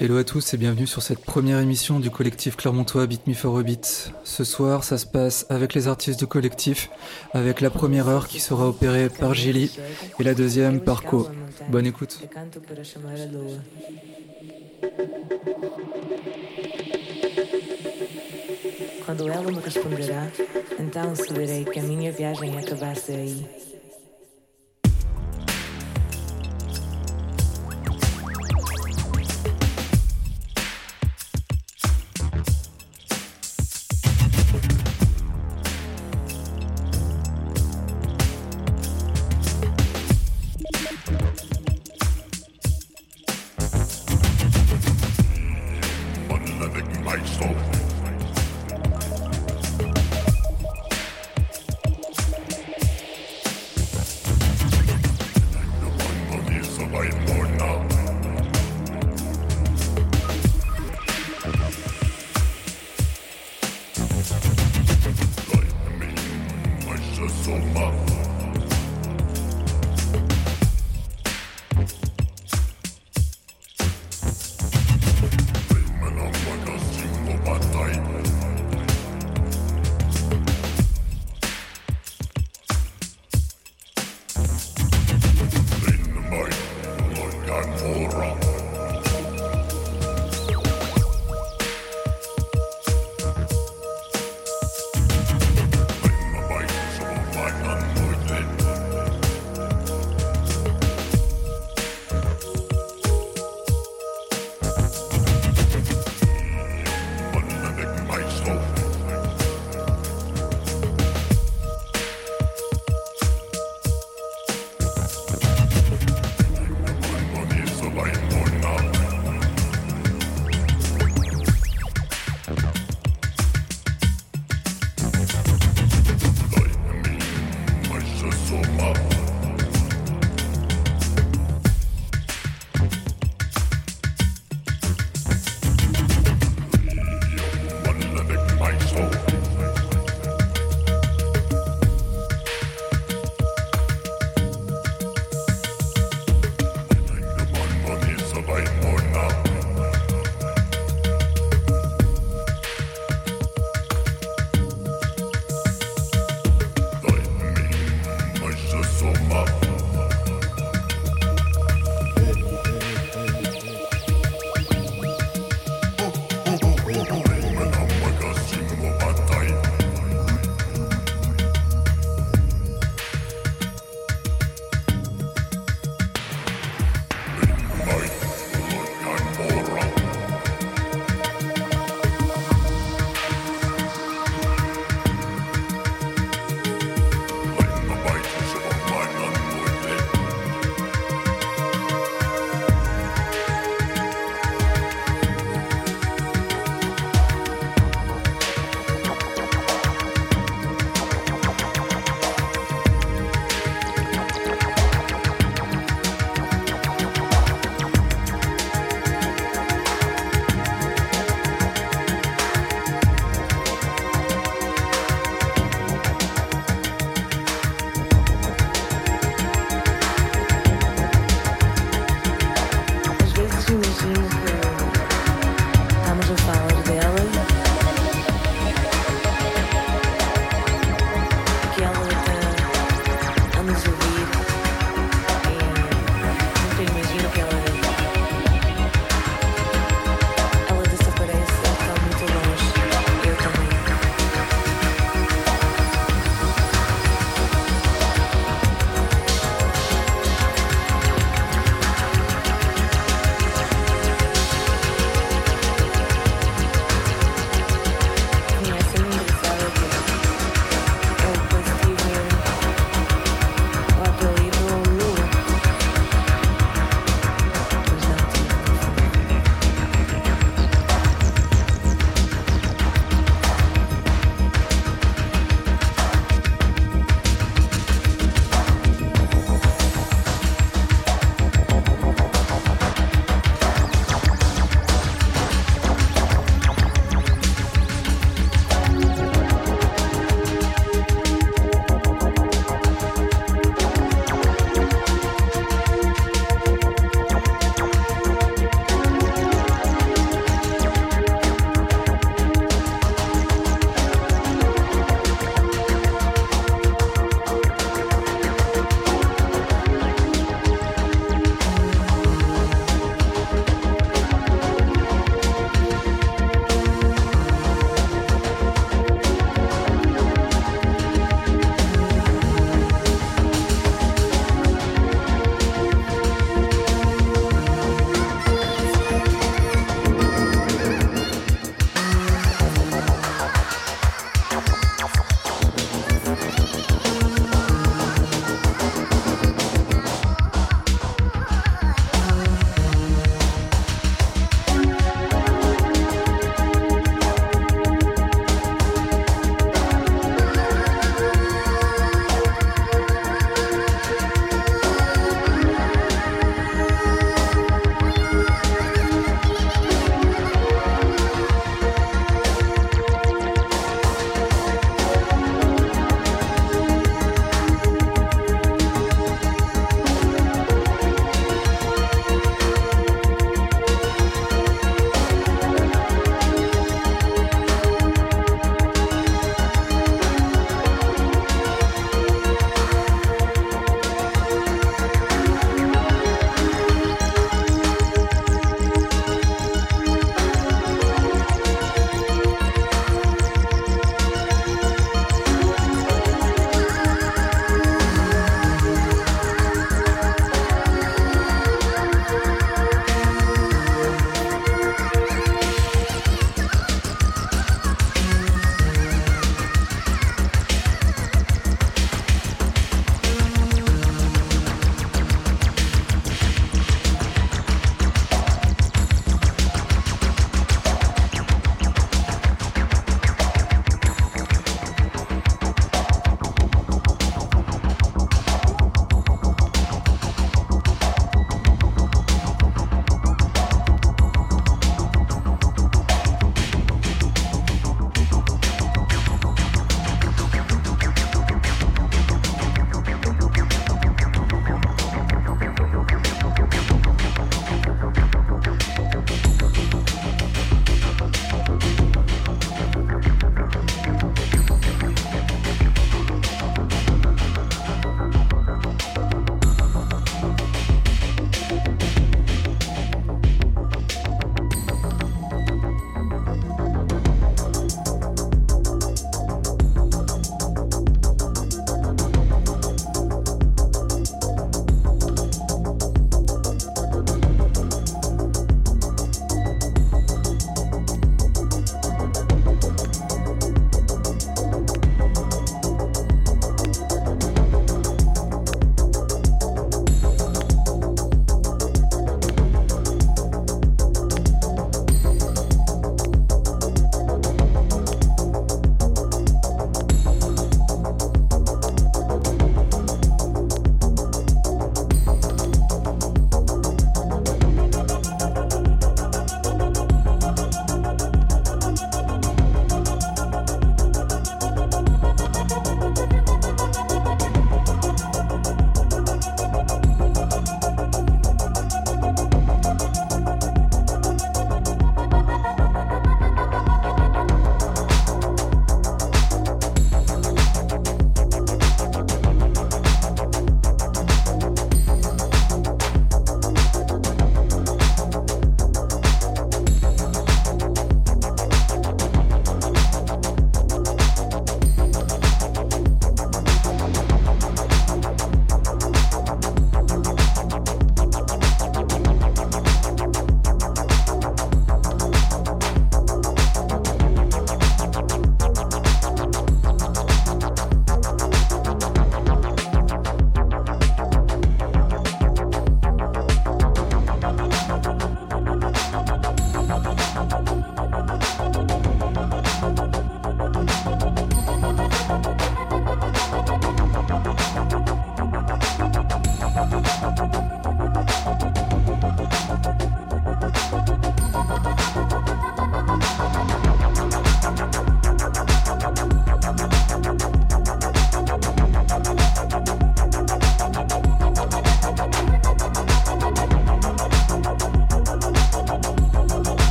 Hello à tous et bienvenue sur cette première émission du collectif Clermontois Beat Me for a Beat. Ce soir, ça se passe avec les artistes du collectif, avec la première heure qui sera opérée par Gilly et la deuxième par Co. Bonne écoute. Ela me responderá, então saberei que a minha viagem acabasse aí.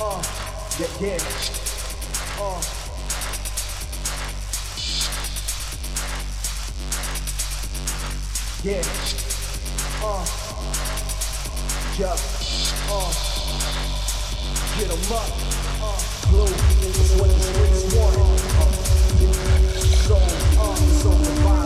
Oh, yeah, yeah. Oh. Yeah. Oh. Yeah. Oh. Get em up. Oh. Blue. What the streets want. Oh. So, oh. So,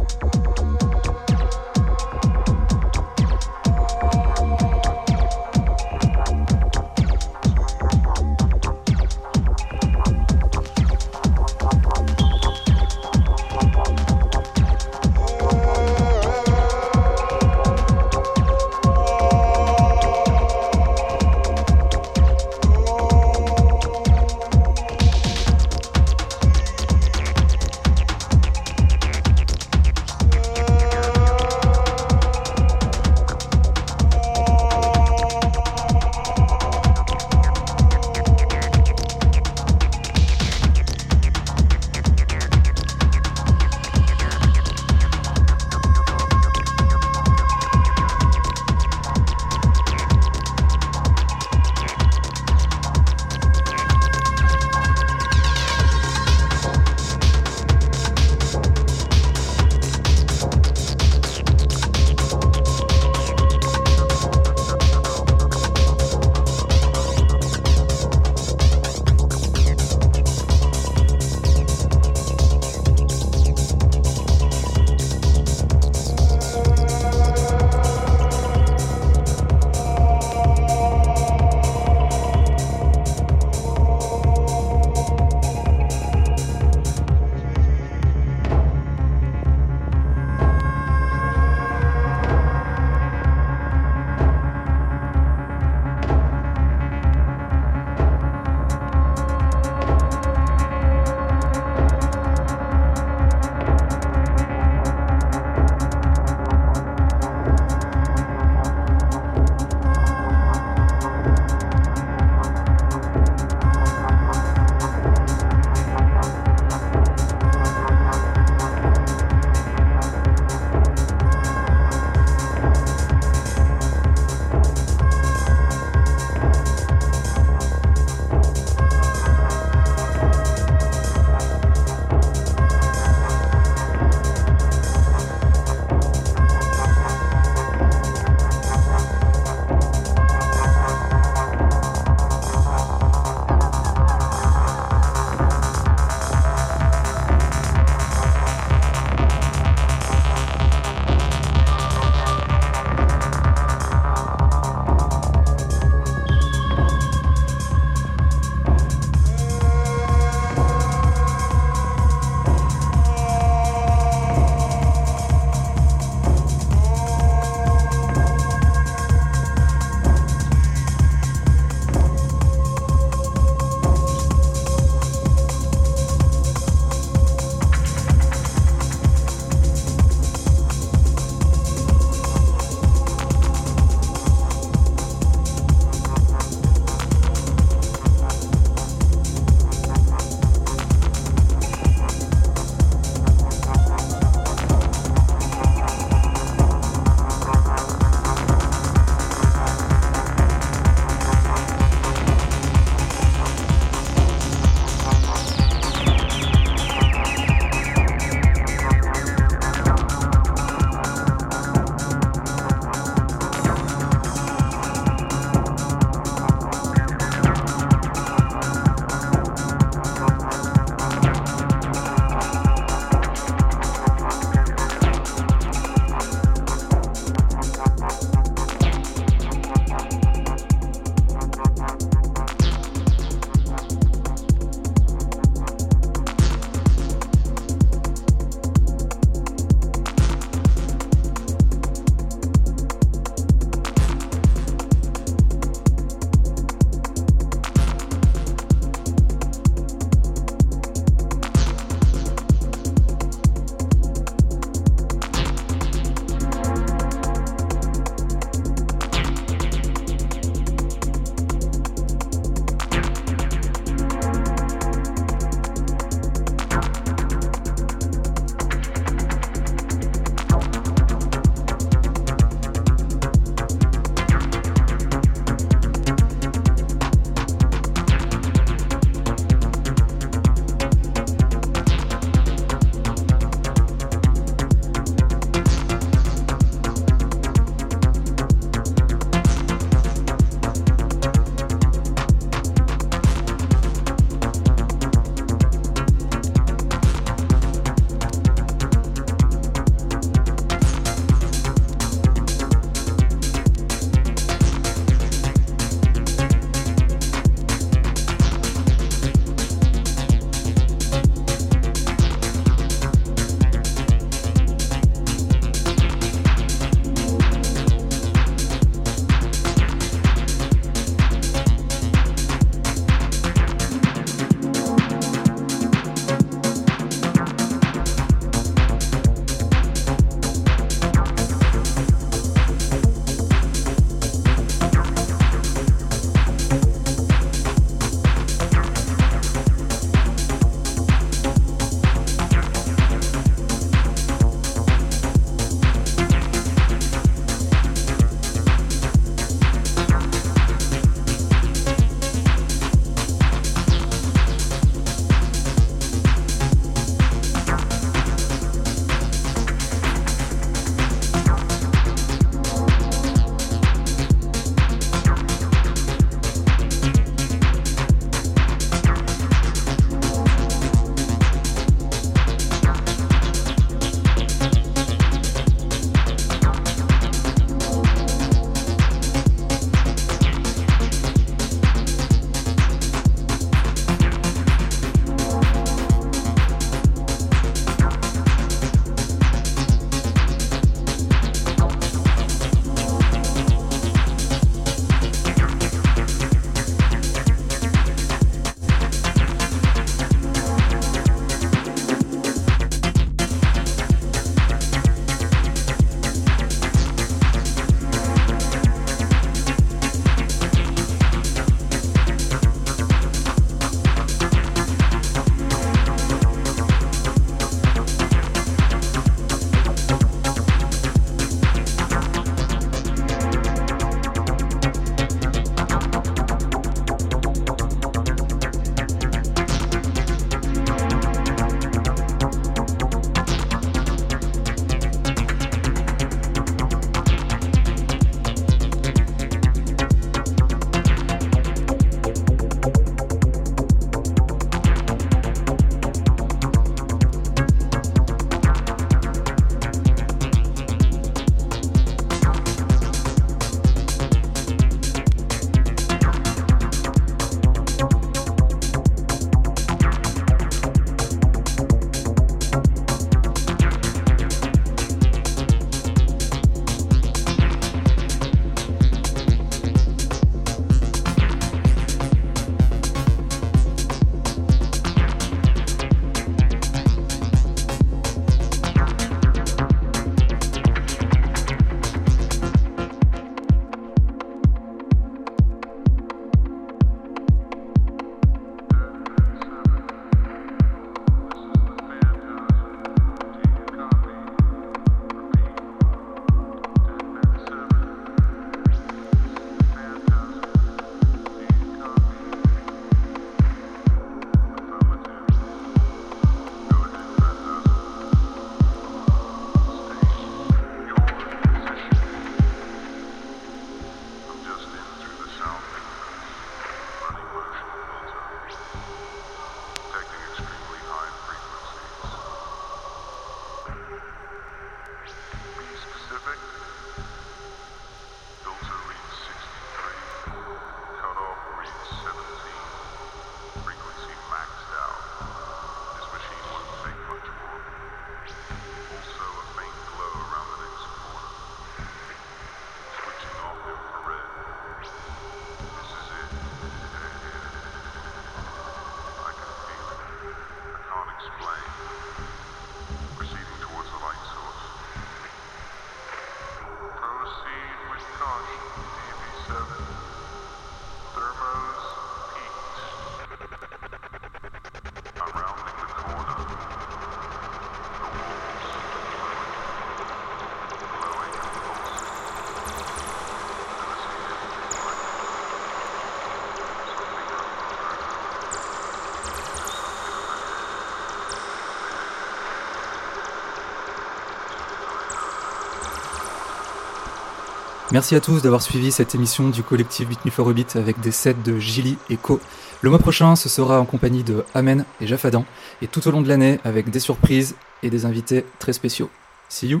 Merci à tous d'avoir suivi cette émission du collectif Beat for a avec des sets de Gilly et Co. Le mois prochain, ce sera en compagnie de Amen et Jafadan, et tout au long de l'année avec des surprises et des invités très spéciaux. See you!